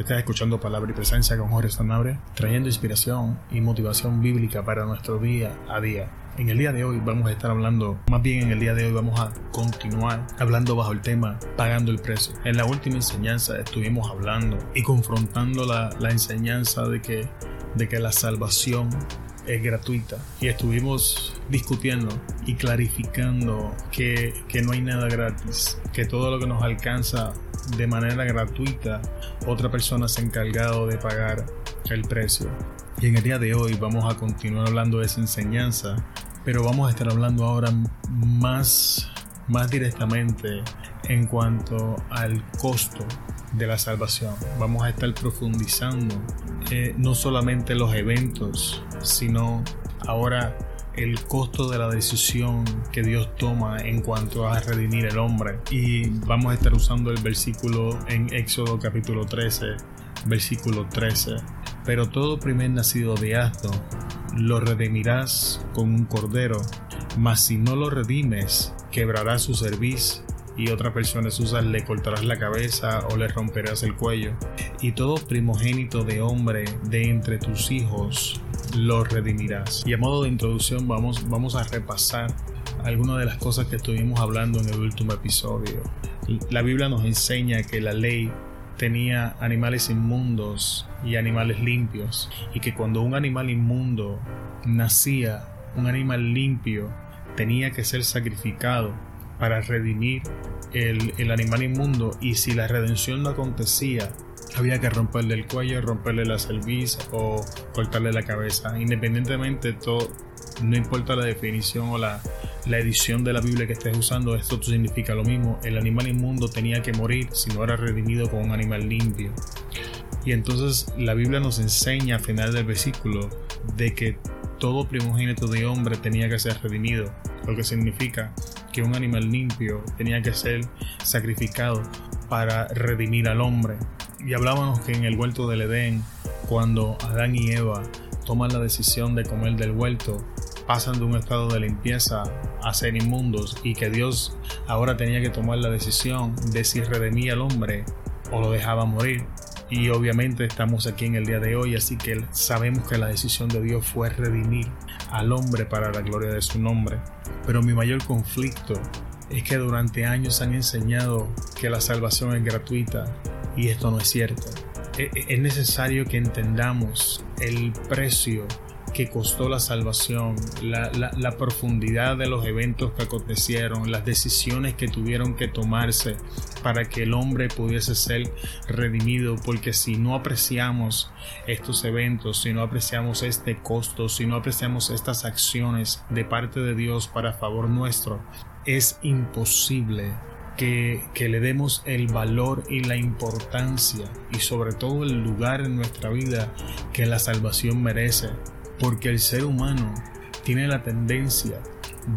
Estás escuchando Palabra y Presencia con Jorge Sanabria, trayendo inspiración y motivación bíblica para nuestro día a día. En el día de hoy vamos a estar hablando, más bien en el día de hoy vamos a continuar hablando bajo el tema pagando el precio. En la última enseñanza estuvimos hablando y confrontando la, la enseñanza de que, de que la salvación es gratuita y estuvimos discutiendo y clarificando que, que no hay nada gratis, que todo lo que nos alcanza de manera gratuita, otra persona se ha encargado de pagar el precio. Y en el día de hoy vamos a continuar hablando de esa enseñanza, pero vamos a estar hablando ahora más, más directamente en cuanto al costo de la salvación. Vamos a estar profundizando eh, no solamente los eventos, sino ahora el costo de la decisión que Dios toma en cuanto a redimir el hombre. Y vamos a estar usando el versículo en Éxodo capítulo 13, versículo 13. Pero todo primer nacido de asno lo redimirás con un cordero, mas si no lo redimes, quebrará su cerviz y otra persona usa le cortarás la cabeza o le romperás el cuello. Y todo primogénito de hombre de entre tus hijos lo redimirás. Y a modo de introducción vamos, vamos a repasar algunas de las cosas que estuvimos hablando en el último episodio. La Biblia nos enseña que la ley tenía animales inmundos y animales limpios y que cuando un animal inmundo nacía, un animal limpio tenía que ser sacrificado para redimir el, el, animal inmundo y si la redención no acontecía había que romperle el cuello, romperle la cerviz o cortarle la cabeza. Independientemente, todo, no importa la definición o la, la edición de la Biblia que estés usando, esto significa lo mismo. El animal inmundo tenía que morir si no era redimido con un animal limpio. Y entonces la Biblia nos enseña al final del versículo de que todo primogénito de hombre tenía que ser redimido, lo que significa que un animal limpio tenía que ser sacrificado para redimir al hombre. Y hablábamos que en el huerto del Edén, cuando Adán y Eva toman la decisión de comer del huerto, pasan de un estado de limpieza a ser inmundos y que Dios ahora tenía que tomar la decisión de si redimía al hombre o lo dejaba morir. Y obviamente estamos aquí en el día de hoy, así que sabemos que la decisión de Dios fue redimir al hombre para la gloria de su nombre. Pero mi mayor conflicto es que durante años han enseñado que la salvación es gratuita y esto no es cierto. E, e, es necesario que entendamos el precio que costó la salvación, la, la, profundidad de los eventos que acontecieron, las decisiones que tuvieron que tomarse para que el hombre pudiese ser redimido, porque si no apreciamos estos eventos, si no apreciamos este costo, si no apreciamos estas acciones de parte de Dios para favor nuestro, es imposible que, le demos el valor y la importancia y sobre todo el lugar en nuestra vida que la salvación merece. Porque el ser humano tiene la tendencia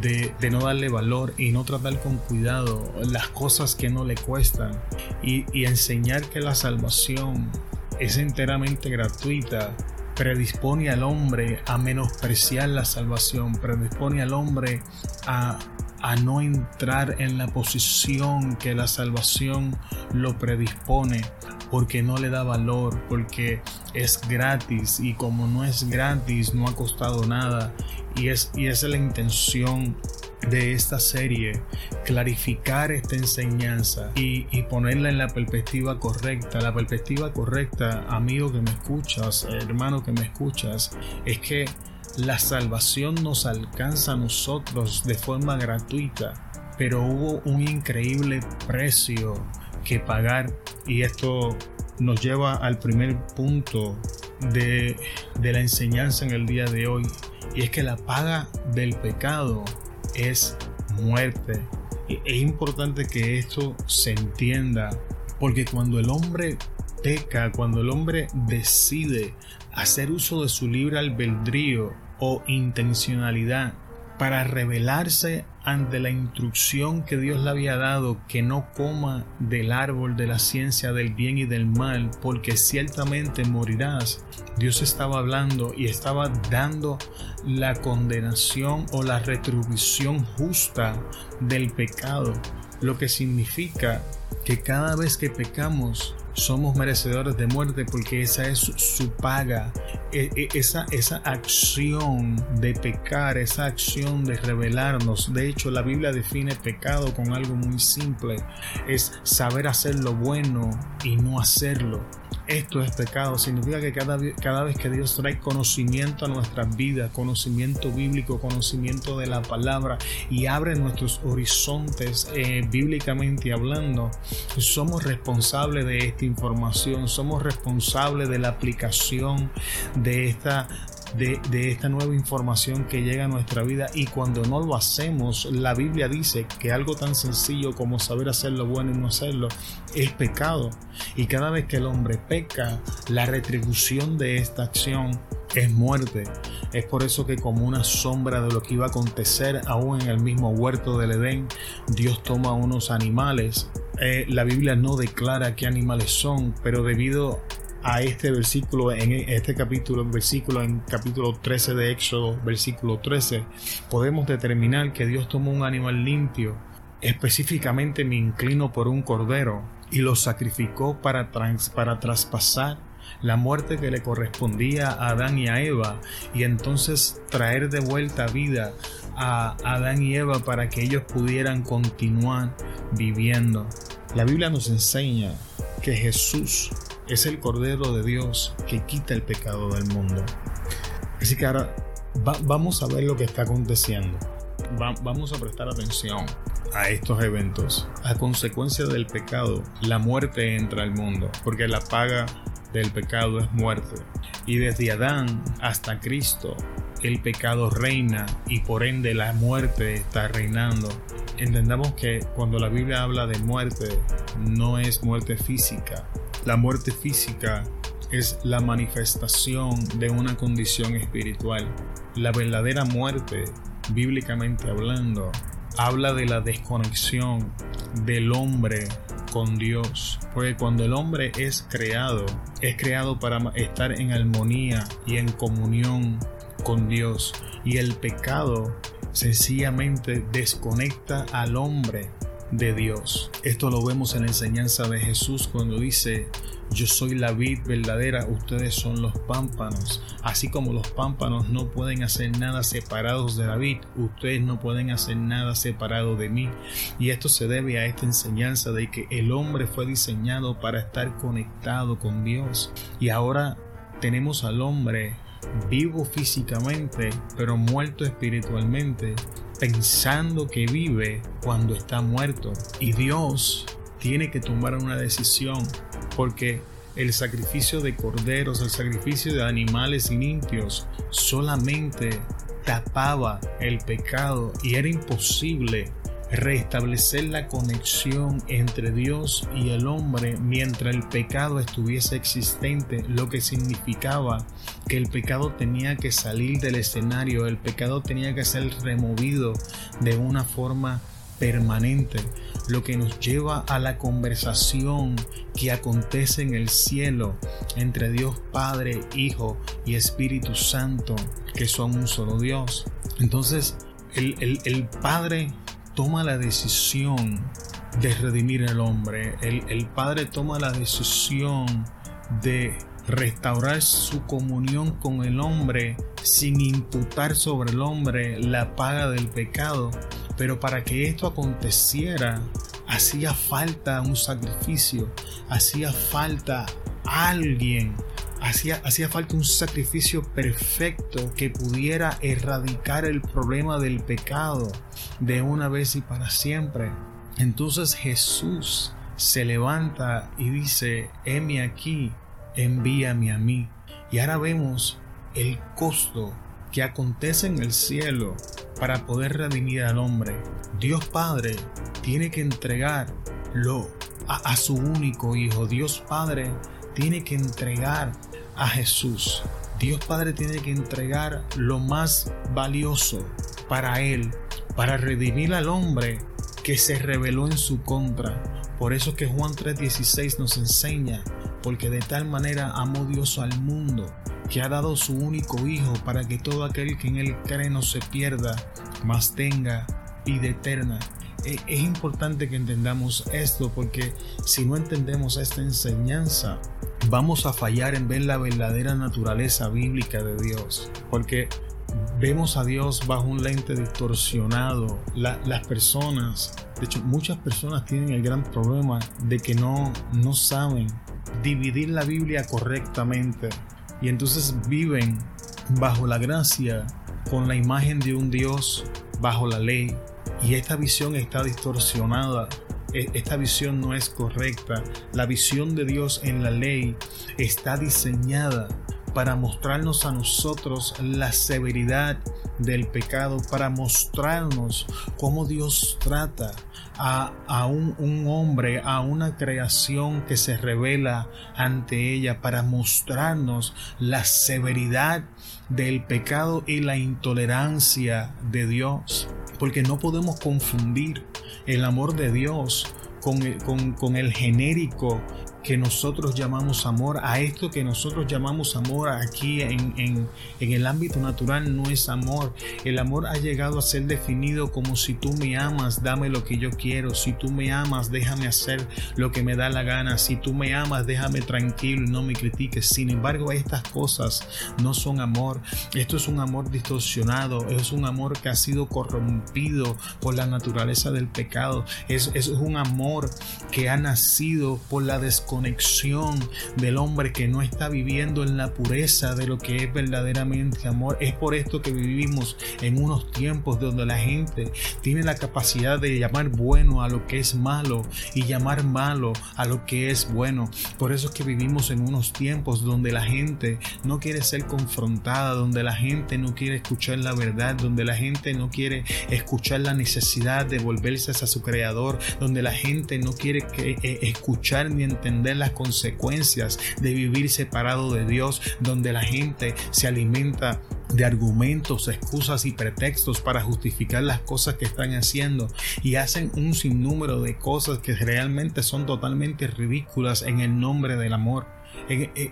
de, no darle valor y no tratar con cuidado las cosas que no le cuestan y, enseñar que la salvación es enteramente gratuita predispone al hombre a menospreciar la salvación, predispone al hombre a no entrar en la posición que la salvación lo predispone porque no le da valor, porque es gratis y como no es gratis no ha costado nada y es, y es la intención de esta serie, clarificar esta enseñanza y, y, ponerla en la perspectiva correcta. La perspectiva correcta, amigo que me escuchas, hermano que me escuchas, es que la salvación nos alcanza a nosotros de forma gratuita, pero hubo un increíble precio que pagar y esto nos lleva al primer punto de, la enseñanza en el día de hoy y es que la paga del pecado es muerte. Es importante que esto se entienda porque cuando el hombre peca, cuando el hombre decide hacer uso de su libre albedrío o intencionalidad para rebelarse ante la instrucción que Dios le había dado que no coma del árbol de la ciencia del bien y del mal, porque ciertamente morirás. Dios estaba hablando y estaba dando la condenación o la retribución justa del pecado, lo que significa que cada vez que pecamos somos merecedores de muerte porque esa es su paga. E, e, esa, esa acción de pecar, esa acción de rebelarnos. De hecho, la Biblia define pecado con algo muy simple. Es saber hacer lo bueno y no hacerlo esto es pecado. Significa que cada, cada vez que Dios trae conocimiento a nuestras vidas, conocimiento bíblico, conocimiento de la palabra y abre nuestros horizontes eh, bíblicamente hablando, somos responsables de esta información, somos responsables de la aplicación de esta de, esta nueva información que llega a nuestra vida y cuando no lo hacemos, la Biblia dice que algo tan sencillo como saber hacer lo bueno y no hacerlo es pecado. Y cada vez que el hombre peca, la retribución de esta acción es muerte. Es por eso que como una sombra de lo que iba a acontecer aún en el mismo huerto del Edén, Dios toma unos animales. Eh, la Biblia no declara qué animales son, pero debido a este versículo, en este capítulo, versículo en capítulo 13 de Éxodo, versículo 13, podemos determinar que Dios tomó un animal limpio. Específicamente me inclino por un cordero y lo sacrificó para, para traspasar la muerte que le correspondía a Adán y a Eva y entonces traer de vuelta vida a Adán y Eva para que ellos pudieran continuar viviendo. La Biblia nos enseña que Jesús es el Cordero de Dios que quita el pecado del mundo. Así que ahora vamos a ver lo que está aconteciendo. vamos a prestar atención a estos eventos. A consecuencia del pecado, la muerte entra al mundo, porque la paga del pecado es muerte. Y desde Adán hasta Cristo, el pecado reina y por ende la muerte está reinando. Entendamos que cuando la Biblia habla de muerte, no es muerte física, la muerte física es la manifestación de una condición espiritual. La verdadera muerte, bíblicamente hablando, habla de la desconexión del hombre con Dios. Porque cuando el hombre es creado, es creado para estar en armonía y en comunión con Dios. Y el pecado sencillamente desconecta al hombre de Dios. Esto lo vemos en la enseñanza de Jesús cuando dice, yo soy la vid verdadera, ustedes son los pámpanos. Así como los pámpanos no pueden hacer nada separados de la vid, ustedes no pueden hacer nada separado de mí. Y esto se debe a esta enseñanza de que el hombre fue diseñado para estar conectado con Dios. Y ahora tenemos al hombre vivo físicamente, pero muerto espiritualmente, pensando que vive cuando está muerto. Y Dios tiene que tomar una decisión porque el sacrificio de corderos, el sacrificio de animales limpios solamente tapaba el pecado y era imposible restablecer la conexión entre Dios y el hombre mientras el pecado estuviese existente, lo que significaba que el pecado tenía que salir del escenario, el pecado tenía que ser removido de una forma permanente, lo que nos lleva a la conversación que acontece en el cielo entre Dios Padre, Hijo y Espíritu Santo, que son un solo Dios. Entonces, el, el Padre toma la decisión de redimir al hombre. El, Padre toma la decisión de restaurar su comunión con el hombre sin imputar sobre el hombre la paga del pecado. Pero para que esto aconteciera, hacía falta un sacrificio, hacía falta alguien Hacía, hacía, falta un sacrificio perfecto que pudiera erradicar el problema del pecado de una vez y para siempre. Entonces Jesús se levanta y dice, heme aquí, envíame a mí. Y ahora vemos el costo que acontece en el cielo para poder redimir al hombre. Dios Padre tiene que entregarlo a, a su único Hijo. Dios Padre tiene que entregar a Jesús. Dios Padre tiene que entregar lo más valioso para Él, para redimir al hombre que se rebeló en su contra. Por eso que Juan 3:16 nos enseña, porque de tal manera amó Dios al mundo, que ha dado su único Hijo para que todo aquel que en Él cree no se pierda, mas tenga vida eterna. e, es importante que entendamos esto porque si no entendemos esta enseñanza, vamos a fallar en ver la verdadera naturaleza bíblica de Dios. Porque vemos a Dios bajo un lente distorsionado. las personas, de hecho muchas personas tienen el gran problema de que no, no saben dividir la Biblia correctamente y entonces viven bajo la gracia con la imagen de un Dios bajo la ley y esta visión está distorsionada. E, esta visión no es correcta. La visión de Dios en la ley está diseñada para mostrarnos a nosotros la severidad del pecado, para mostrarnos cómo Dios trata a, un, un, hombre, a una creación que se revela ante ella, para mostrarnos la severidad del pecado y la intolerancia de Dios. Porque no podemos confundir el amor de Dios con, con, con el genérico que nosotros llamamos amor, a esto que nosotros llamamos amor aquí en, en, el ámbito natural no es amor. El amor ha llegado a ser definido como si tú me amas, dame lo que yo quiero. Si tú me amas, déjame hacer lo que me da la gana. Si tú me amas, déjame tranquilo y no me critiques. Sin embargo, estas cosas no son amor. Esto es un amor distorsionado. Es un amor que ha sido corrompido por la naturaleza del pecado. Es, es un amor que ha nacido por la desconfianza conexión del hombre que no está viviendo en la pureza de lo que es verdaderamente amor. Es por esto que vivimos en unos tiempos donde la gente tiene la capacidad de llamar bueno a lo que es malo y llamar malo a lo que es bueno. Por eso es que vivimos en unos tiempos donde la gente no quiere ser confrontada, donde la gente no quiere escuchar la verdad, donde la gente no quiere escuchar la necesidad de volverse a su creador, donde la gente no quiere eh, escuchar ni entender las consecuencias de vivir separado de Dios, donde la gente se alimenta de argumentos, excusas y pretextos para justificar las cosas que están haciendo y hacen un sinnúmero de cosas que realmente son totalmente ridículas en el nombre del amor.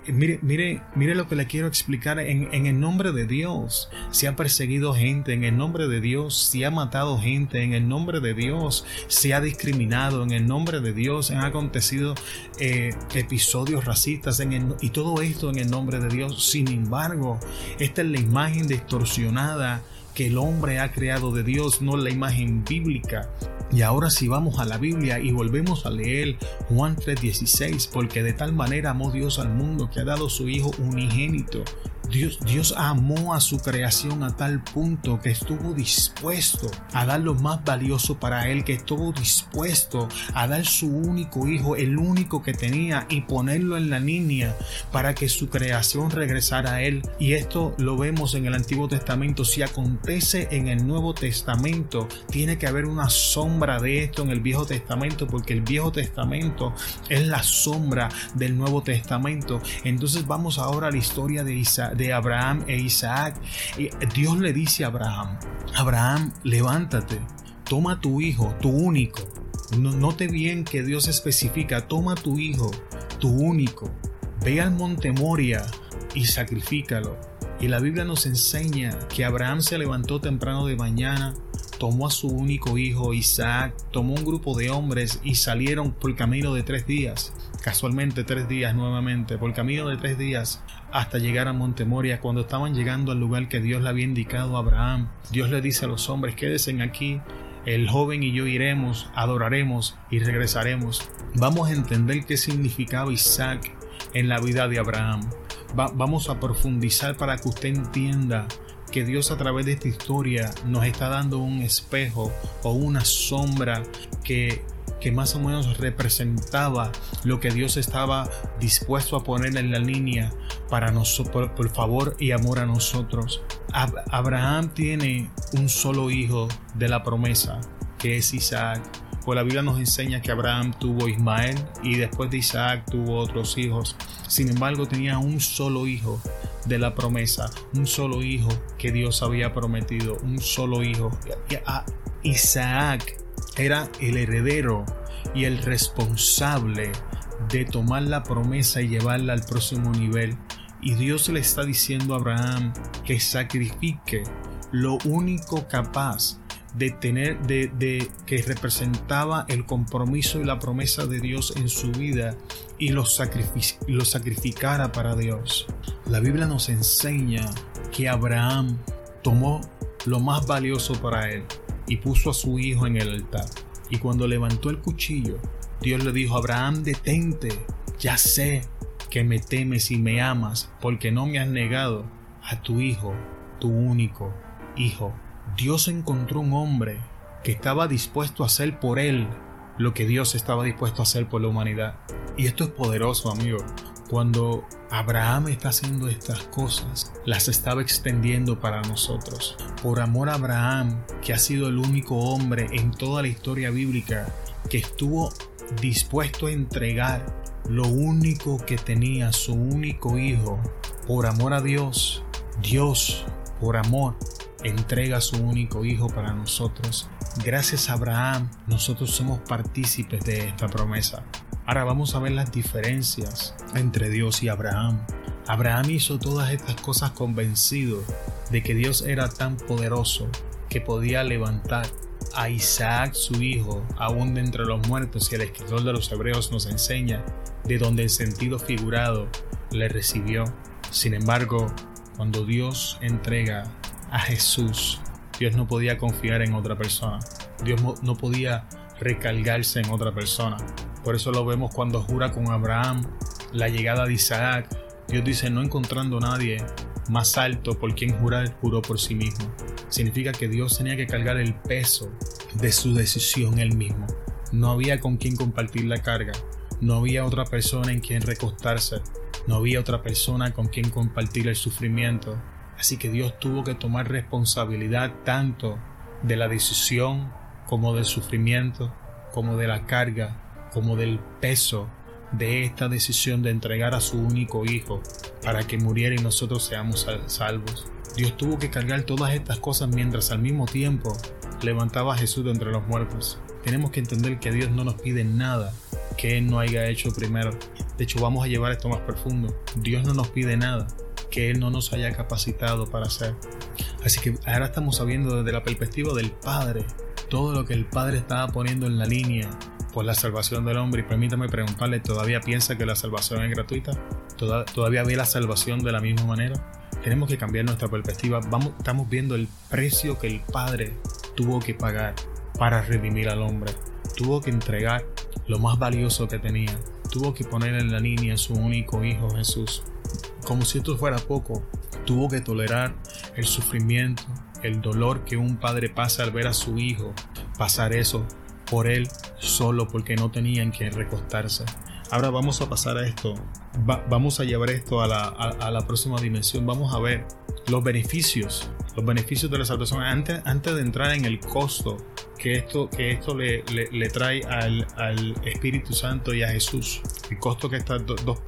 Mire, mire, mire lo que le quiero explicar. En, el nombre de Dios se ha perseguido gente, en el nombre de Dios se ha matado gente, en el nombre de Dios se ha discriminado, en el nombre de Dios han acontecido eh, episodios racistas en y todo esto en el nombre de Dios. Sin embargo, esta es la imagen distorsionada que el hombre ha creado de Dios, no la imagen bíblica. Y ahora si vamos a la Biblia y volvemos a leer Juan 3:16, porque de tal manera amó Dios al mundo que ha dado su Hijo unigénito Dios, amó a su creación a tal punto que estuvo dispuesto a dar lo más valioso para él, que estuvo dispuesto a dar su único hijo, el único que tenía, y ponerlo en la línea para que su creación regresara a él. Y esto lo vemos en el Antiguo Testamento. Si acontece en el Nuevo Testamento, tiene que haber una sombra de esto en el Viejo Testamento, porque el Viejo Testamento es la sombra del Nuevo Testamento. Entonces vamos ahora a la historia de Isaac de Abraham e Isaac. Dios le dice a Abraham, Abraham, levántate, toma tu hijo, tu único. Note bien que Dios especifica, toma tu hijo, tu único, ve al monte Moria y sacrifícalo. Y la Biblia nos enseña que Abraham se levantó temprano de mañana, tomó a su único hijo Isaac, tomó un grupo de hombres y salieron por el camino de tres días, casualmente tres días nuevamente, por el camino de tres días hasta llegar a Montemoria. Cuando estaban llegando al lugar que Dios le había indicado a Abraham, Dios le dice a los hombres, quédense aquí, el joven y yo iremos, adoraremos y regresaremos. Vamos a entender qué significaba Isaac en la vida de Abraham. vamos a profundizar para que usted entienda que Dios a través de esta historia nos está dando un espejo o una sombra que, que más o menos representaba lo que Dios estaba dispuesto a poner en la línea para nosotros, por, favor y amor a nosotros. Abraham tiene un solo hijo de la promesa, que es Isaac. Pues la Biblia nos enseña que Abraham tuvo Ismael y después de Isaac tuvo otros hijos. Sin embargo, tenía un solo hijo de la promesa, un solo hijo que Dios había prometido, un solo hijo. Isaac era el heredero y el responsable de tomar la promesa y llevarla al próximo nivel. Y Dios le está diciendo a Abraham que sacrifique lo único capaz de tener, de, que representaba el compromiso y la promesa de Dios en su vida y lo, lo sacrificara para Dios. La Biblia nos enseña que Abraham tomó lo más valioso para él y puso a su hijo en el altar. Y cuando levantó el cuchillo, Dios le dijo, Abraham, detente, ya sé que me temes y me amas, porque no me has negado a tu hijo, tu único hijo. Dios encontró un hombre que estaba dispuesto a hacer por él lo que Dios estaba dispuesto a hacer por la humanidad. Y esto es poderoso, amigo. Cuando Abraham está haciendo estas cosas, las estaba extendiendo para nosotros. Por amor a Abraham, que ha sido el único hombre en toda la historia bíblica que estuvo dispuesto a entregar lo único que tenía, su único hijo, por amor a Dios, Dios, por amor, entrega su único hijo para nosotros. Gracias a Abraham, nosotros somos partícipes de esta promesa. Ahora vamos a ver las diferencias entre Dios y Abraham. Abraham hizo todas estas cosas convencido de que Dios era tan poderoso que podía levantar a Isaac su hijo aún de entre los muertos y el escritor de los hebreos nos enseña de donde el sentido figurado le recibió. Sin embargo, cuando Dios entrega a Jesús, Dios no podía confiar en otra persona. Dios no podía recargarse en otra persona. Por eso lo vemos cuando jura con Abraham la llegada de Isaac. Dios dice, no encontrando nadie más alto por quien jurar, juró por sí mismo. Significa que Dios tenía que cargar el peso de su decisión él mismo. No había con quien compartir la carga. No había otra persona en quien recostarse. No había otra persona con quien compartir el sufrimiento. Así que Dios tuvo que tomar responsabilidad tanto de la decisión como del sufrimiento, como de la carga, como del peso de esta decisión de entregar a su único hijo para que muriera y nosotros seamos salvos. Dios tuvo que cargar todas estas cosas mientras al mismo tiempo levantaba a Jesús de entre los muertos. Tenemos que entender que Dios no nos pide nada que Él no haya hecho primero. De hecho, vamos a llevar esto más profundo. Dios no nos pide nada que Él no nos haya capacitado para hacer. Así que ahora estamos sabiendo desde la perspectiva del Padre todo lo que el Padre estaba poniendo en la línea por la salvación del hombre. Y permítame preguntarle, ¿todavía piensa que la salvación es gratuita? ¿Todavía ve la salvación de la misma manera? Tenemos que cambiar nuestra perspectiva. Vamos, estamos viendo el precio que el Padre tuvo que pagar para redimir al hombre. Tuvo que entregar lo más valioso que tenía. Tuvo que poner en la línea su único hijo Jesús como si esto fuera poco, tuvo que tolerar el sufrimiento, el dolor que un padre pasa al ver a su hijo pasar eso por él solo porque no tenía en quien recostarse. Ahora vamos a pasar a esto, vamos a llevar esto a la, a la próxima dimensión, vamos a ver los beneficios, los beneficios de la salvación antes, antes de entrar en el costo que esto, que esto le, le, trae al, al, Espíritu Santo y a Jesús, el costo que estas dos,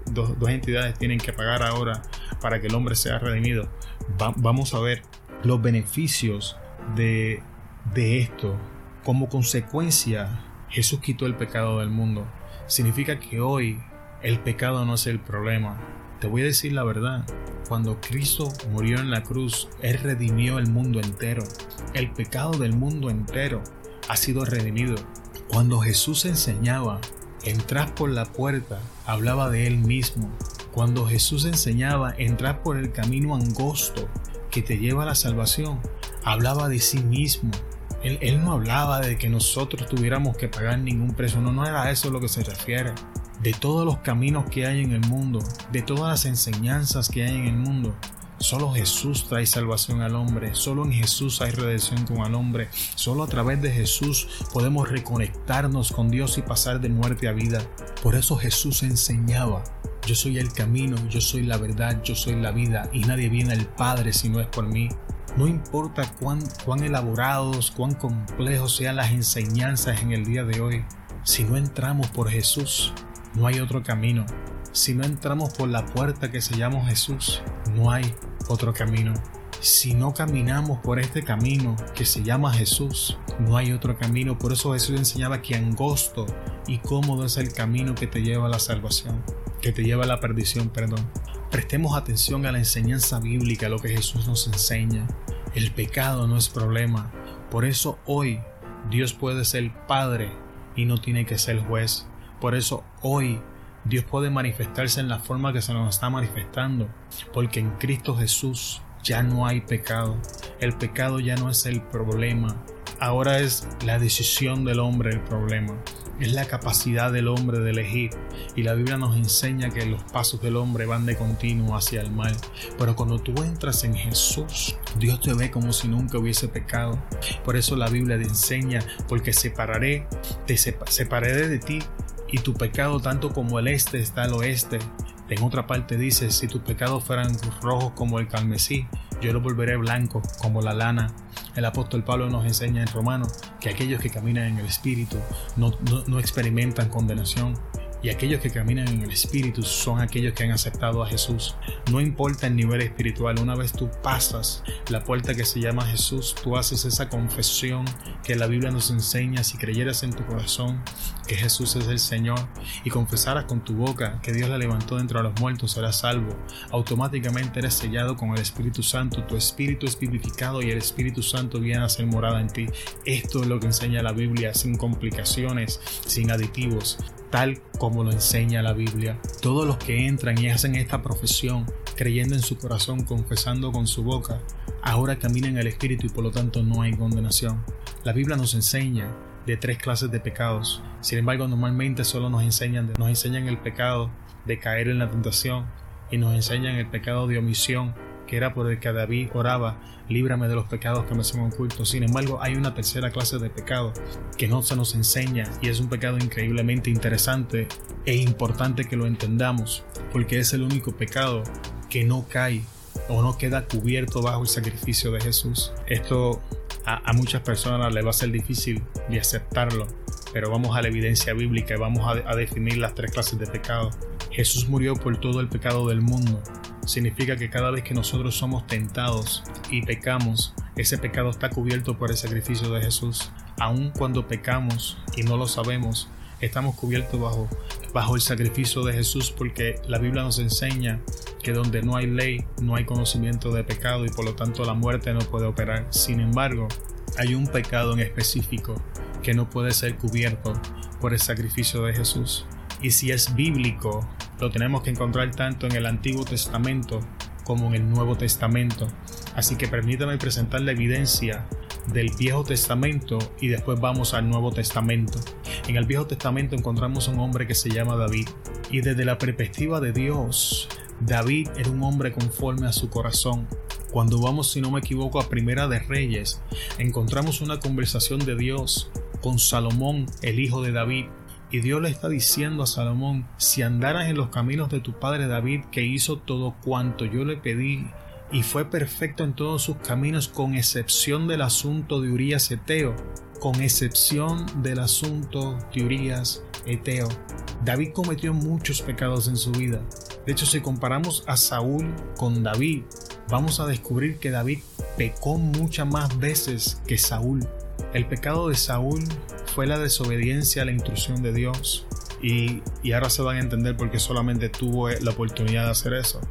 entidades tienen que pagar ahora para que el hombre sea redimido. vamos a ver los beneficios de, de esto. Como consecuencia, Jesús quitó el pecado del mundo. Significa que hoy el pecado no es el problema. Te voy a decir la verdad. Cuando Cristo murió en la cruz, Él redimió el mundo entero. El pecado del mundo entero ha sido redimido. Cuando Jesús enseñaba, entrar por la puerta, hablaba de Él mismo. Cuando Jesús enseñaba, entrar por el camino angosto que te lleva a la salvación, hablaba de sí mismo. Él, no hablaba de que nosotros tuviéramos que pagar ningún precio, no, no era eso lo que se refiere. De todos los caminos que hay en el mundo, de todas las enseñanzas que hay en el mundo, Solo Jesús trae salvación al hombre, solo en Jesús hay redención con el hombre, solo a través de Jesús podemos reconectarnos con Dios y pasar de muerte a vida. Por eso Jesús enseñaba, yo soy el camino, yo soy la verdad, yo soy la vida y nadie viene al Padre si no es por mí. No importa cuán, cuán elaborados, cuán complejos sean las enseñanzas en el día de hoy, si no entramos por Jesús, no hay otro camino. Si no entramos por la puerta que se llama Jesús, no hay otro camino. Si no caminamos por este camino que se llama Jesús, no hay otro camino. Por eso Jesús enseñaba que angosto y cómodo es el camino que te lleva a la salvación, que te lleva a la perdición, perdón. Prestemos atención a la enseñanza bíblica, a lo que Jesús nos enseña. El pecado no es problema. Por eso hoy Dios puede ser Padre y no tiene que ser juez. Por eso hoy Dios puede manifestarse en la forma que se nos está manifestando, porque en Cristo Jesús ya no hay pecado. El pecado ya no es el problema. Ahora es la decisión del hombre el problema es la capacidad del hombre de elegir. Y la Biblia nos enseña que los pasos del hombre van de continuo hacia el mal. Pero cuando tú entras en Jesús, Dios te ve como si nunca hubiese pecado. Por eso la Biblia te enseña, porque separaré, te separaré de ti y tu pecado tanto como el este está al oeste. En otra parte dice, si tus pecados fueran rojos como el carmesí, yo los volveré blanco como la lana. El apóstol Pablo nos enseña en Romanos que aquellos que caminan en el Espíritu no, no experimentan condenación, y aquellos que caminan en el Espíritu son aquellos que han aceptado a Jesús. No importa el nivel espiritual, una vez tú pasas la puerta que se llama Jesús, tú haces esa confesión que la Biblia nos enseña si creyeras en tu corazón que Jesús es el Señor y confesaras con tu boca que Dios la levantó dentro de los muertos, serás salvo. Automáticamente eres sellado con el Espíritu Santo, tu espíritu es vivificado y el Espíritu Santo viene a ser morada en ti. Esto es lo que enseña la Biblia sin complicaciones, sin aditivos tal como lo enseña la Biblia. Todos los que entran y hacen esta profesión, creyendo en su corazón, confesando con su boca, ahora caminan en el Espíritu y por lo tanto no hay condenación. La Biblia nos enseña de tres clases de pecados. Sin embargo, normalmente solo nos enseñan, nos enseñan el pecado de caer en la tentación y nos enseñan el pecado de omisión que era por el que David oraba, líbrame de los pecados que me son ocultos. Sin embargo, hay una tercera clase de pecado que no se nos enseña y es un pecado increíblemente interesante e importante que lo entendamos, porque es el único pecado que no cae o no queda cubierto bajo el sacrificio de Jesús. Esto a, muchas personas le va a ser difícil de aceptarlo, pero vamos a la evidencia bíblica y vamos a, a definir las tres clases de pecado. Jesús murió por todo el pecado del mundo significa que cada vez que nosotros somos tentados y pecamos, ese pecado está cubierto por el sacrificio de Jesús. Aun cuando pecamos y no lo sabemos, estamos cubiertos bajo, bajo el sacrificio de Jesús porque la Biblia nos enseña que donde no hay ley no hay conocimiento de pecado y por lo tanto la muerte no puede operar. Sin embargo, hay un pecado en específico que no puede ser cubierto por el sacrificio de Jesús. Y si es bíblico, lo tenemos que encontrar tanto en el Antiguo Testamento como en el Nuevo Testamento. Así que permítame presentar la evidencia del Viejo Testamento y después vamos al Nuevo Testamento. En el Viejo Testamento encontramos un hombre que se llama David y desde la perspectiva de Dios, David era un hombre conforme a su corazón. Cuando vamos, si no me equivoco, a Primera de Reyes, encontramos una conversación de Dios con Salomón, el hijo de David, y Dios le está diciendo a Salomón, si andaras en los caminos de tu padre David, que hizo todo cuanto yo le pedí, y fue perfecto en todos sus caminos, con excepción del asunto de Urias Eteo, con excepción del asunto de Urias Eteo. David cometió muchos pecados en su vida. De hecho, si comparamos a Saúl con David, vamos a descubrir que David pecó muchas más veces que Saúl. El pecado de Saúl fue la desobediencia a la instrucción de Dios. Y, ahora se van a entender por qué solamente tuvo la oportunidad de hacer eso.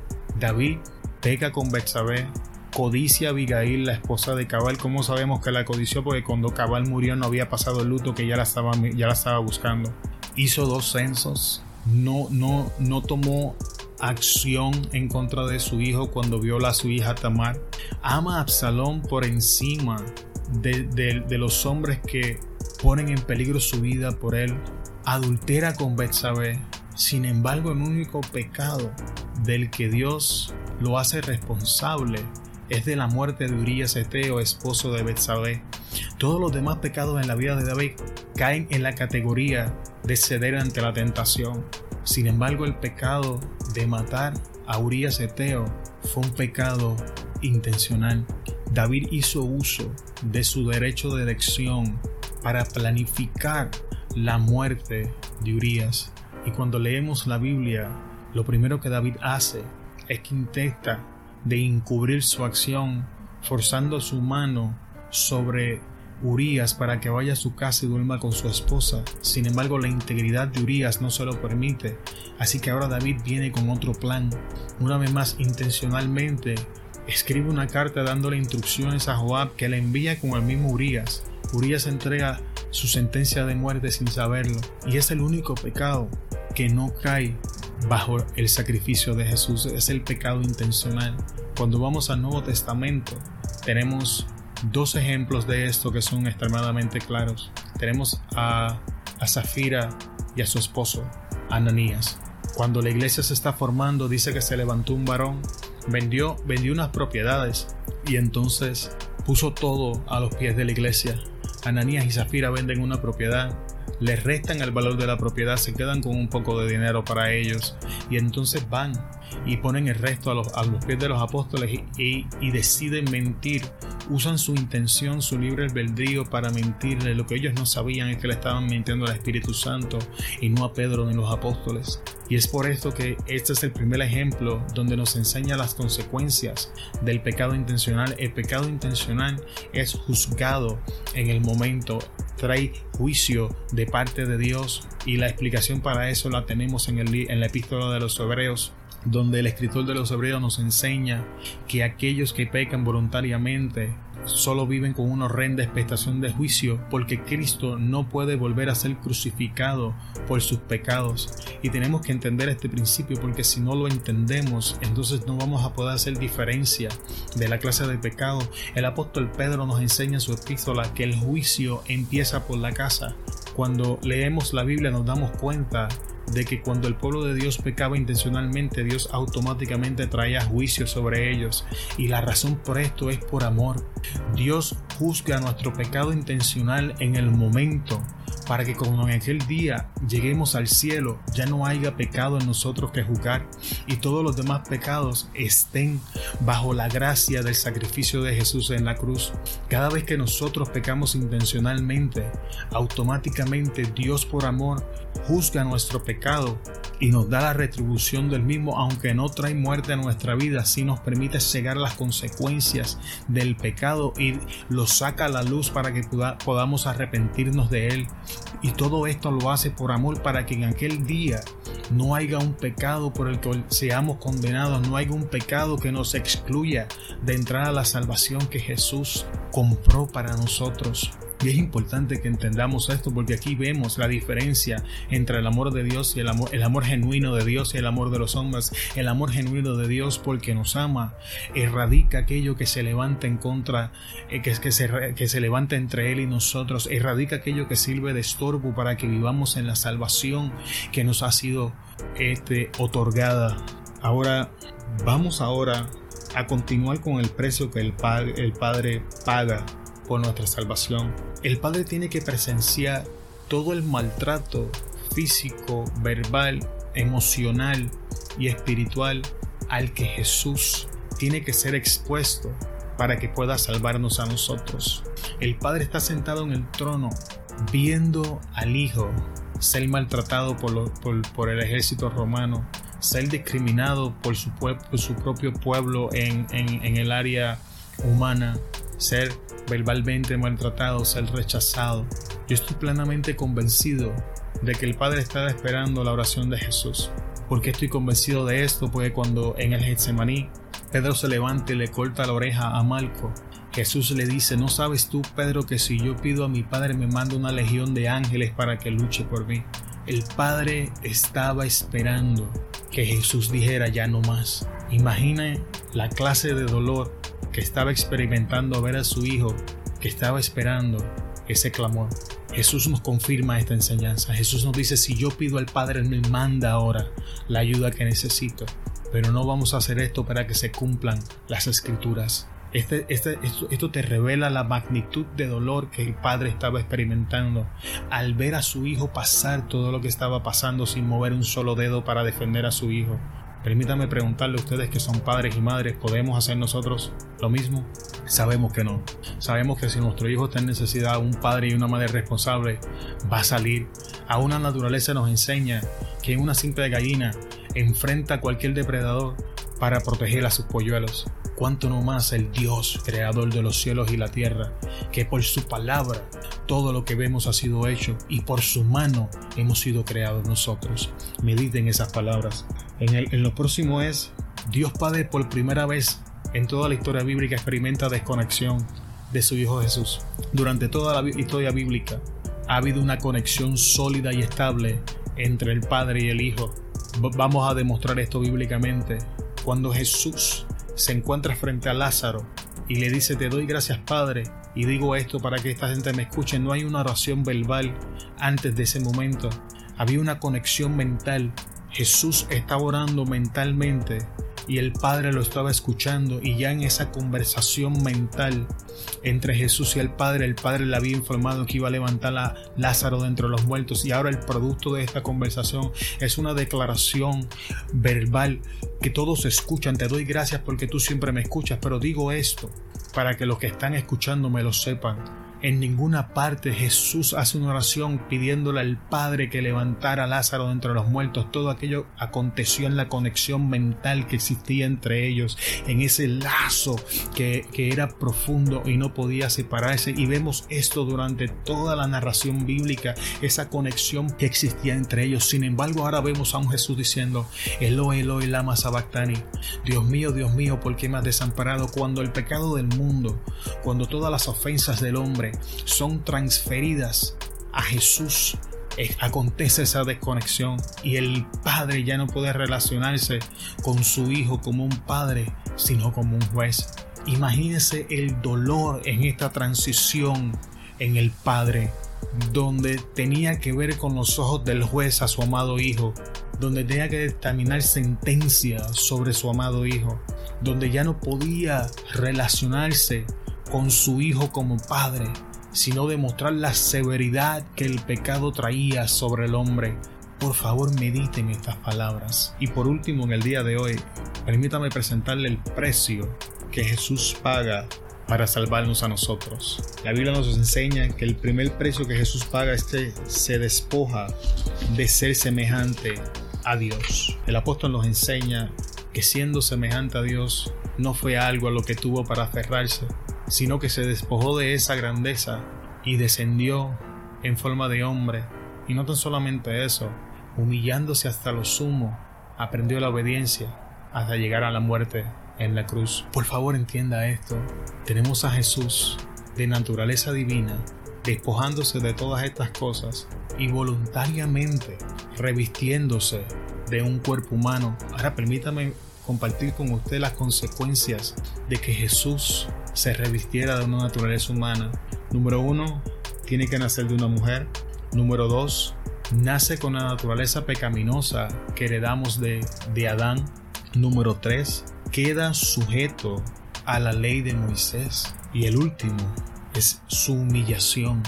David peca con Betsabé, codicia a Abigail, la esposa de Cabal. ¿Cómo sabemos que la codició? Porque cuando Cabal murió no había pasado el luto que ya la estaba, ya la estaba buscando. Hizo dos censos, no, no, no tomó acción en contra de su hijo cuando viola a su hija Tamar. Ama a Absalón por encima de los hombres que ponen en peligro su vida por él, adultera con Betsabé. Sin embargo, el único pecado del que Dios lo hace responsable es de la muerte de Urias Eteo, esposo de Betsabé. Todos los demás pecados en la vida de David caen en la categoría de ceder ante la tentación. Sin embargo, el pecado de matar a Urias Eteo fue un pecado intencional. David hizo uso de su derecho de elección para planificar la muerte de Urias. Y cuando leemos la Biblia, lo primero que David hace es que intenta de encubrir su acción, forzando su mano sobre Urias para que vaya a su casa y duerma con su esposa. Sin embargo, la integridad de Urias no se lo permite. Así que ahora David viene con otro plan. Una vez más, intencionalmente escribe una carta dándole instrucciones a Joab que le envía con el mismo Urias. Urias entrega su sentencia de muerte sin saberlo y es el único pecado que no cae bajo el sacrificio de Jesús, es el pecado intencional. Cuando vamos al Nuevo Testamento tenemos dos ejemplos de esto que son extremadamente claros. Tenemos a, a Zafira y a su esposo, Ananías. Cuando la iglesia se está formando, dice que se levantó un varón, vendió, vendió unas propiedades y entonces puso todo a los pies de la iglesia. Ananías y Zafira venden una propiedad, les restan el valor de la propiedad, se quedan con un poco de dinero para ellos y entonces van y ponen el resto a los, pies de los apóstoles y, deciden mentir. Usan su intención, su libre albedrío para mentirle. Lo que ellos no sabían es que le estaban mintiendo al Espíritu Santo y no a Pedro ni los apóstoles. Y es por esto que este es el primer ejemplo donde nos enseña las consecuencias del pecado intencional. El pecado intencional es juzgado en el momento, trae juicio de parte de Dios y la explicación para eso la tenemos en, el, en la epístola de los Hebreos donde el escritor de los Hebreos nos enseña que aquellos que pecan voluntariamente solo viven con una horrenda expectación de juicio porque Cristo no puede volver a ser crucificado por sus pecados. Y tenemos que entender este principio porque si no lo entendemos, entonces no vamos a poder hacer diferencia de la clase de pecado. El apóstol Pedro nos enseña en su epístola que el juicio empieza por la casa. Cuando leemos la Biblia nos damos cuenta de que cuando el pueblo de Dios pecaba intencionalmente, Dios automáticamente traía juicio sobre ellos. Y la razón por esto es por amor. Dios juzga nuestro pecado intencional en el momento para que cuando en aquel día lleguemos al cielo ya no haya pecado en nosotros que juzgar y todos los demás pecados estén bajo la gracia del sacrificio de Jesús en la cruz. Cada vez que nosotros pecamos intencionalmente, automáticamente Dios por amor juzga nuestro pecado y nos da la retribución del mismo, aunque no trae muerte a nuestra vida, si nos permite cegar las consecuencias del pecado y lo saca a la luz para que podamos arrepentirnos de él. Y todo esto lo hace por amor para que en aquel día no haya un pecado por el que seamos condenados, no haya un pecado que nos excluya de entrar a la salvación que Jesús compró para nosotros. Y es importante que entendamos esto porque aquí vemos la diferencia entre el amor de Dios y el amor, el amor genuino de Dios y el amor de los hombres. El amor genuino de Dios porque nos ama erradica aquello que se levanta en contra, eh, que, que, se, que se levanta entre Él y nosotros, erradica aquello que sirve de estorbo para que vivamos en la salvación que nos ha sido este, otorgada. Ahora, vamos ahora a continuar con el precio que el, el Padre paga por nuestra salvación. El Padre tiene que presenciar todo el maltrato físico, verbal, emocional y espiritual al que Jesús tiene que ser expuesto para que pueda salvarnos a nosotros. El Padre está sentado en el trono viendo al Hijo ser maltratado por, el ejército romano, ser discriminado por su, su propio pueblo en, en el área humana, ser verbalmente maltratado, ser rechazado. Yo estoy plenamente convencido de que el Padre está esperando la oración de Jesús. ¿Por qué estoy convencido de esto? Porque cuando en el Getsemaní Pedro se levanta y le corta la oreja a Malco, Jesús le dice, ¿no sabes tú, Pedro, que si yo pido a mi Padre me manda una legión de ángeles para que luche por mí? El Padre estaba esperando que Jesús dijera ya no más. Imagina la clase de dolor que estaba experimentando ver a su hijo, que estaba esperando ese clamor. Jesús nos confirma esta enseñanza. Jesús nos dice, si yo pido al Padre, Él me manda ahora la ayuda que necesito. Pero no vamos a hacer esto para que se cumplan las escrituras. Este, este, esto, esto, te revela la magnitud de dolor que el padre estaba experimentando al ver a su hijo pasar todo lo que estaba pasando sin mover un solo dedo para defender a su hijo. Permítanme preguntarle a ustedes que son padres y madres, ¿podemos hacer nosotros lo mismo? Sabemos que no. Sabemos que si nuestro hijo está en necesidad, un padre y una madre responsable va a salir. A una naturaleza nos enseña que una simple gallina enfrenta a cualquier depredador para proteger a sus polluelos cuánto no más el Dios, creador de los cielos y la tierra, que por su palabra todo lo que vemos ha sido hecho y por su mano hemos sido creados nosotros. Mediten esas palabras. En, en lo próximo es, Dios Padre por primera vez en toda la historia bíblica experimenta desconexión de su Hijo Jesús. Durante toda la historia bíblica ha habido una conexión sólida y estable entre el Padre y el Hijo. Vamos a demostrar esto bíblicamente. Cuando Jesús se encuentra frente a Lázaro y le dice, te doy gracias Padre, y digo esto para que esta gente me escuche, no hay una oración verbal antes de ese momento. Había una conexión mental. Jesús estaba orando mentalmente y el Padre lo estaba escuchando y ya en esa conversación mental entre Jesús y el Padre, el Padre le había informado que iba a levantar a Lázaro de entre los muertos y ahora el producto de esta conversación es una declaración verbal que todos escuchan. Te doy gracias porque tú siempre me escuchas, pero digo esto para que los que están escuchando me lo sepan en ninguna parte Jesús hace una oración pidiéndole al Padre que levantara a Lázaro de entre los muertos. Todo aquello aconteció en la conexión mental que existía entre ellos, en ese lazo que, era profundo y no podía separarse. Y vemos esto durante toda la narración bíblica, esa conexión que existía entre ellos. Sin embargo, ahora vemos a un Jesús diciendo, Eloi, Eloi, lama sabactani. Dios mío, Dios mío, ¿por qué me has desamparado? Cuando el pecado del mundo, cuando todas las ofensas del hombre, son transferidas a Jesús, eh, acontece esa desconexión y el padre ya no puede relacionarse con su hijo como un padre, sino como un juez. Imagínese el dolor en esta transición en el padre, donde tenía que ver con los ojos del juez a su amado hijo, donde tenía que determinar sentencia sobre su amado hijo, donde ya no podía relacionarse con su hijo como padre, sino demostrar la severidad que el pecado traía sobre el hombre. Por favor, mediten estas palabras. Y por último, en el día de hoy, permítame presentarle el precio que Jesús paga para salvarnos a nosotros. La Biblia nos enseña que el primer precio que Jesús paga es que se despoja de ser semejante a Dios. El apóstol nos enseña que siendo semejante a Dios no fue algo a lo que tuvo para aferrarse, sino que se despojó de esa grandeza y descendió en forma de hombre. Y no tan solamente eso, humillándose hasta lo sumo, aprendió la obediencia hasta llegar a la muerte en la cruz. Por favor entienda esto. Tenemos a Jesús de naturaleza divina, despojándose de todas estas cosas y voluntariamente revistiéndose de un cuerpo humano. Ahora permítame compartir con usted las consecuencias de que Jesús se revistiera de una naturaleza humana. Número uno, tiene que nacer de una mujer. Número dos, nace con la naturaleza pecaminosa que heredamos de, de Adán. Número tres, queda sujeto a la ley de Moisés. Y el último es su humillación.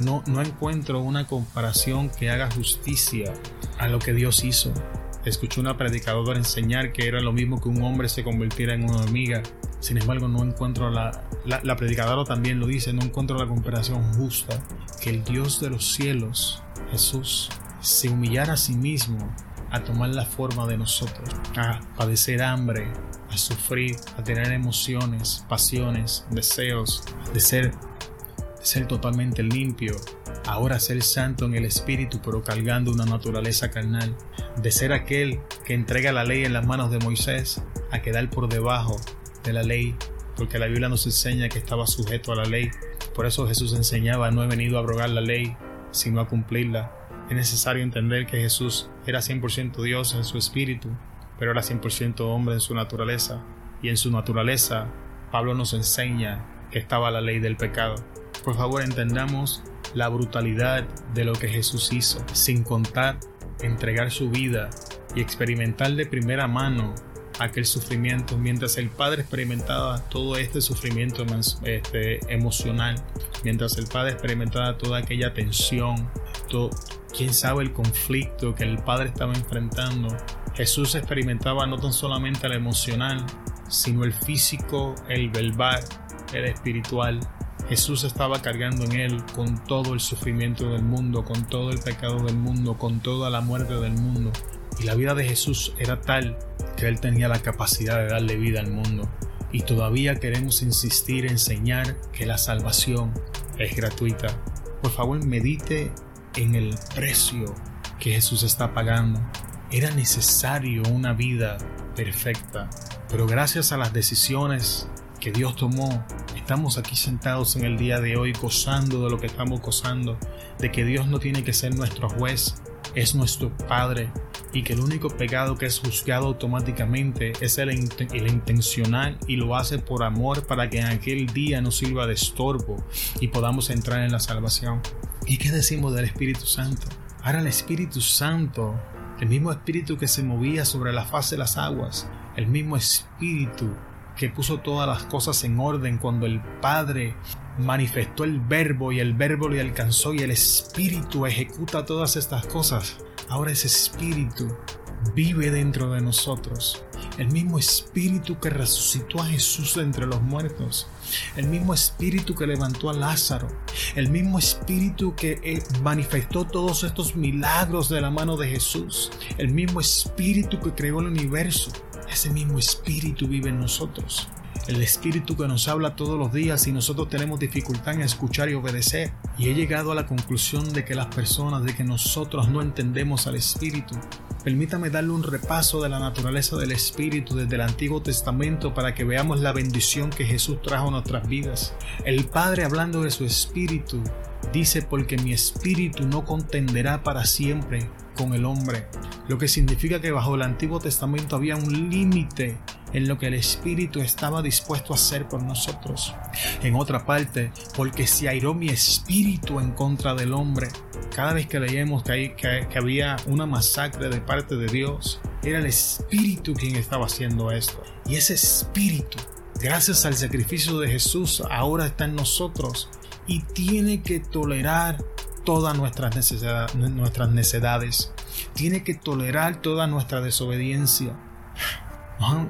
No, no encuentro una comparación que haga justicia a lo que Dios hizo. Escuché una predicadora enseñar que era lo mismo que un hombre se convirtiera en una hormiga. Sin embargo, no encuentro la, la, predicadora también lo dice, no encuentro la comparación justa que el Dios de los cielos, Jesús, se humillara a sí mismo a tomar la forma de nosotros, a padecer hambre, a sufrir, a tener emociones, pasiones, deseos, de ser, de ser totalmente limpio, ahora ser santo en el espíritu, pero cargando una naturaleza carnal, de ser aquel que entrega la ley en las manos de Moisés, a quedar por debajo de la ley, porque la Biblia nos enseña que estaba sujeto a la ley. Por eso Jesús enseñaba, no he venido a abrogar la ley, sino a cumplirla. Es necesario entender que Jesús era 100% Dios en su espíritu, pero era 100% hombre en su naturaleza. Y en su naturaleza, Pablo nos enseña que estaba la ley del pecado. Por favor, entendamos la brutalidad de lo que Jesús hizo, sin contar entregar su vida y experimentar de primera mano aquel sufrimiento, mientras el Padre experimentaba todo este sufrimiento este, emocional, mientras el Padre experimentaba toda aquella tensión, todo, quién sabe el conflicto que el Padre estaba enfrentando, Jesús experimentaba no tan solamente el emocional, sino el físico, el verbal, el espiritual, Jesús estaba cargando en él con todo el sufrimiento del mundo, con todo el pecado del mundo, con toda la muerte del mundo. Y la vida de Jesús era tal que él tenía la capacidad de darle vida al mundo. Y todavía queremos insistir, en enseñar que la salvación es gratuita. Por favor, medite en el precio que Jesús está pagando. Era necesario una vida perfecta Pero gracias a las decisiones que Dios tomó, estamos aquí sentados en el día de hoy gozando de lo que estamos gozando, de que Dios no tiene que ser nuestro juez, es nuestro Padre y que el único pecado que es juzgado automáticamente es el, el, intencional y lo hace por amor para que en aquel día nos sirva de estorbo y podamos entrar en la salvación. ¿Y qué decimos del Espíritu Santo? Ahora el Espíritu Santo, el mismo Espíritu que se movía sobre la faz de las aguas, el mismo Espíritu que puso todas las cosas en orden cuando el Padre manifestó el verbo y el verbo le alcanzó y el Espíritu ejecuta todas estas cosas. Ahora ese Espíritu vive dentro de nosotros. El mismo Espíritu que resucitó a Jesús entre los muertos. El mismo Espíritu que levantó a Lázaro. El mismo Espíritu que eh, manifestó todos estos milagros de la mano de Jesús. El mismo Espíritu que creó el universo. Ese mismo Espíritu vive en nosotros el Espíritu que nos habla todos los días y nosotros tenemos dificultad en escuchar y obedecer. Y he llegado a la conclusión de que las personas, de que nosotros no entendemos al Espíritu. Permítame darle un repaso de la naturaleza del Espíritu desde el Antiguo Testamento para que veamos la bendición que Jesús trajo a nuestras vidas. El Padre hablando de su Espíritu dice porque mi Espíritu no contenderá para siempre con el hombre, lo que significa que bajo el Antiguo Testamento había un límite en lo que el Espíritu estaba dispuesto a hacer por nosotros. En otra parte, porque se airó mi espíritu en contra del hombre. Cada vez que leíamos que, que había una masacre de parte de Dios, era el Espíritu quien estaba haciendo esto. Y ese Espíritu, gracias al sacrificio de Jesús, ahora está en nosotros y tiene que tolerar todas nuestras, necesidades, nuestras necedades. Tiene que tolerar toda nuestra desobediencia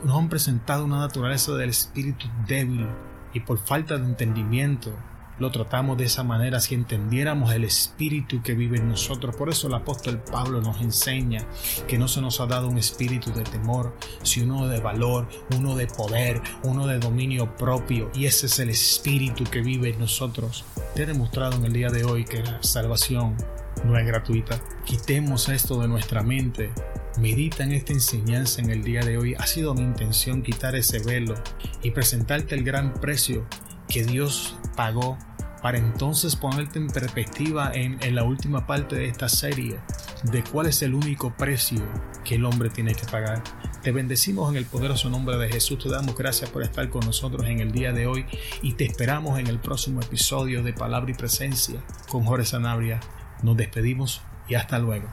nos han, presentado una naturaleza del espíritu débil y por falta de entendimiento lo tratamos de esa manera si entendiéramos el espíritu que vive en nosotros. Por eso el apóstol Pablo nos enseña que no se nos ha dado un espíritu de temor, sino uno de valor, uno de poder, uno de dominio propio. Y ese es el espíritu que vive en nosotros. Te he demostrado en el día de hoy que la salvación no es gratuita. Quitemos esto de nuestra mente Medita en esta enseñanza en el día de hoy. Ha sido mi intención quitar ese velo y presentarte el gran precio que Dios pagó para entonces ponerte en perspectiva en, la última parte de esta serie de cuál es el único precio que el hombre tiene que pagar. Te bendecimos en el poderoso nombre de Jesús, te damos gracias por estar con nosotros en el día de hoy y te esperamos en el próximo episodio de Palabra y Presencia con Jorge Sanabria. Nos despedimos y hasta luego.